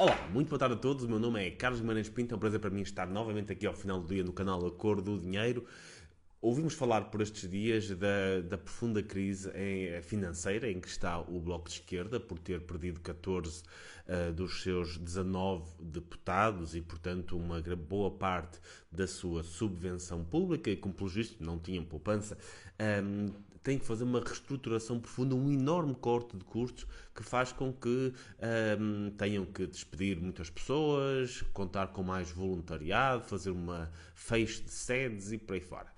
Olá, muito boa tarde a todos. O meu nome é Carlos Guimarães Pinto. É um prazer para mim estar novamente aqui ao final do dia no canal Acordo do Dinheiro. Ouvimos falar por estes dias da, da profunda crise em, financeira em que está o Bloco de Esquerda, por ter perdido 14 uh, dos seus 19 deputados e, portanto, uma boa parte da sua subvenção pública, e como pelo visto não tinham poupança, um, tem que fazer uma reestruturação profunda, um enorme corte de custos que faz com que um, tenham que despedir muitas pessoas, contar com mais voluntariado, fazer uma feixe de sedes e por aí fora.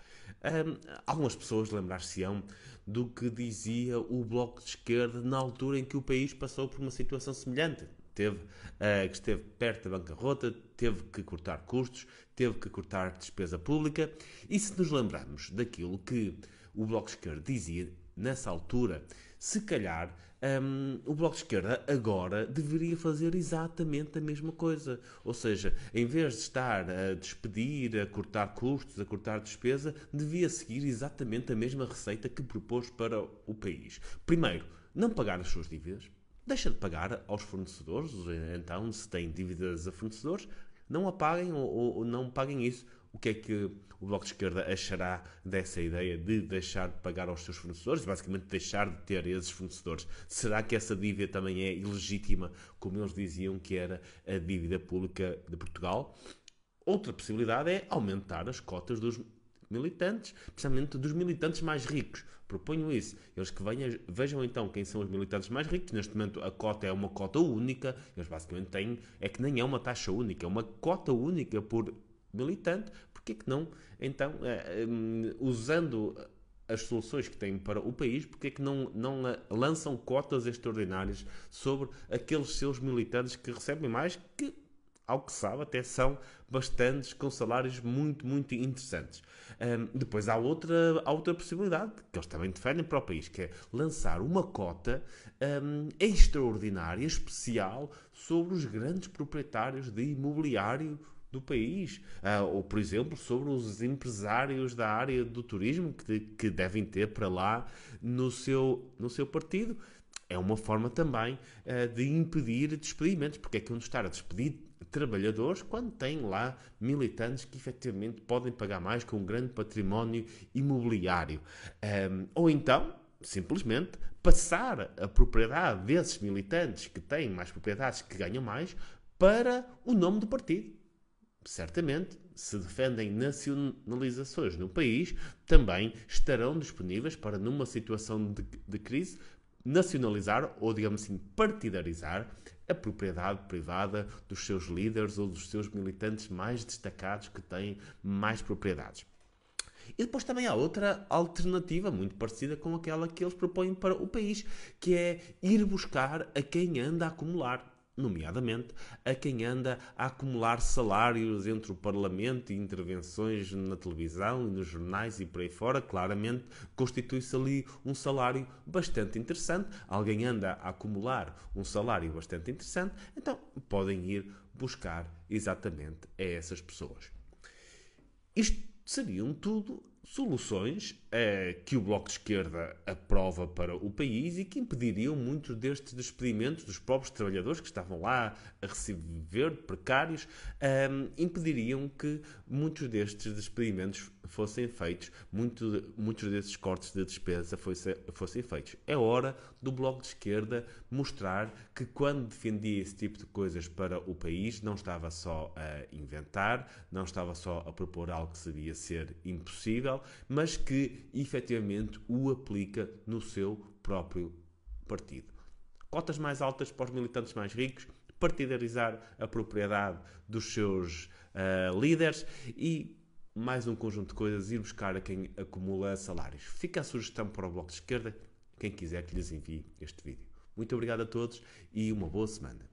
Um, algumas pessoas lembrar-se-ão do que dizia o Bloco de Esquerda na altura em que o país passou por uma situação semelhante. Teve, uh, que esteve perto da bancarrota, teve que cortar custos, teve que cortar despesa pública. E se nos lembrarmos daquilo que o Bloco de Esquerda dizia nessa altura, se calhar um, o Bloco de Esquerda agora deveria fazer exatamente a mesma coisa. Ou seja, em vez de estar a despedir, a cortar custos, a cortar despesa, devia seguir exatamente a mesma receita que propôs para o país. Primeiro, não pagar as suas dívidas. Deixa de pagar aos fornecedores, então, se têm dívidas a fornecedores, não a paguem ou, ou não paguem isso o que é que o Bloco de Esquerda achará dessa ideia de deixar de pagar aos seus fornecedores, basicamente deixar de ter esses fornecedores? Será que essa dívida também é ilegítima, como eles diziam que era a dívida pública de Portugal? Outra possibilidade é aumentar as cotas dos militantes, precisamente dos militantes mais ricos. Proponho isso. Eles que venham, vejam então quem são os militantes mais ricos. Neste momento a cota é uma cota única. Eles basicamente têm, é que nem é uma taxa única, é uma cota única por militante, porque que não, então, eh, hum, usando as soluções que têm para o país, porque é que não, não eh, lançam cotas extraordinárias sobre aqueles seus militantes que recebem mais, que, ao que sabe, até são bastantes, com salários muito, muito interessantes. Um, depois há outra, há outra possibilidade, que eles também defendem para o país, que é lançar uma cota um, extraordinária, especial, sobre os grandes proprietários de imobiliário do país. Uh, ou, por exemplo, sobre os empresários da área do turismo que, que devem ter para lá no seu, no seu partido. É uma forma também uh, de impedir despedimentos, porque é que onde estar a despedir trabalhadores quando tem lá militantes que efetivamente podem pagar mais com um grande património imobiliário. Um, ou então, simplesmente, passar a propriedade desses militantes que têm mais propriedades, que ganham mais, para o nome do partido certamente, se defendem nacionalizações no país, também estarão disponíveis para, numa situação de, de crise, nacionalizar ou, digamos assim, partidarizar a propriedade privada dos seus líderes ou dos seus militantes mais destacados que têm mais propriedades. E depois também há outra alternativa muito parecida com aquela que eles propõem para o país, que é ir buscar a quem anda a acumular nomeadamente a quem anda a acumular salários entre o Parlamento e intervenções na televisão e nos jornais e por aí fora, claramente constitui-se ali um salário bastante interessante. Alguém anda a acumular um salário bastante interessante, então podem ir buscar exatamente a essas pessoas. Isto seriam tudo soluções eh, que o Bloco de Esquerda aprova para o país e que impediriam muitos destes despedimentos dos próprios trabalhadores que estavam lá a receber precários, eh, impediriam que muitos destes despedimentos fossem feitos, muito, muitos desses cortes de despesa fosse, fossem feitos. É hora do Bloco de Esquerda mostrar que quando defendia esse tipo de coisas para o país, não estava só a inventar, não estava só a propor algo que sabia ser impossível, mas que efetivamente o aplica no seu próprio partido. Cotas mais altas para os militantes mais ricos, partidarizar a propriedade dos seus uh, líderes e mais um conjunto de coisas, ir buscar a quem acumula salários. Fica a sugestão para o Bloco de Esquerda, quem quiser que lhes envie este vídeo. Muito obrigado a todos e uma boa semana.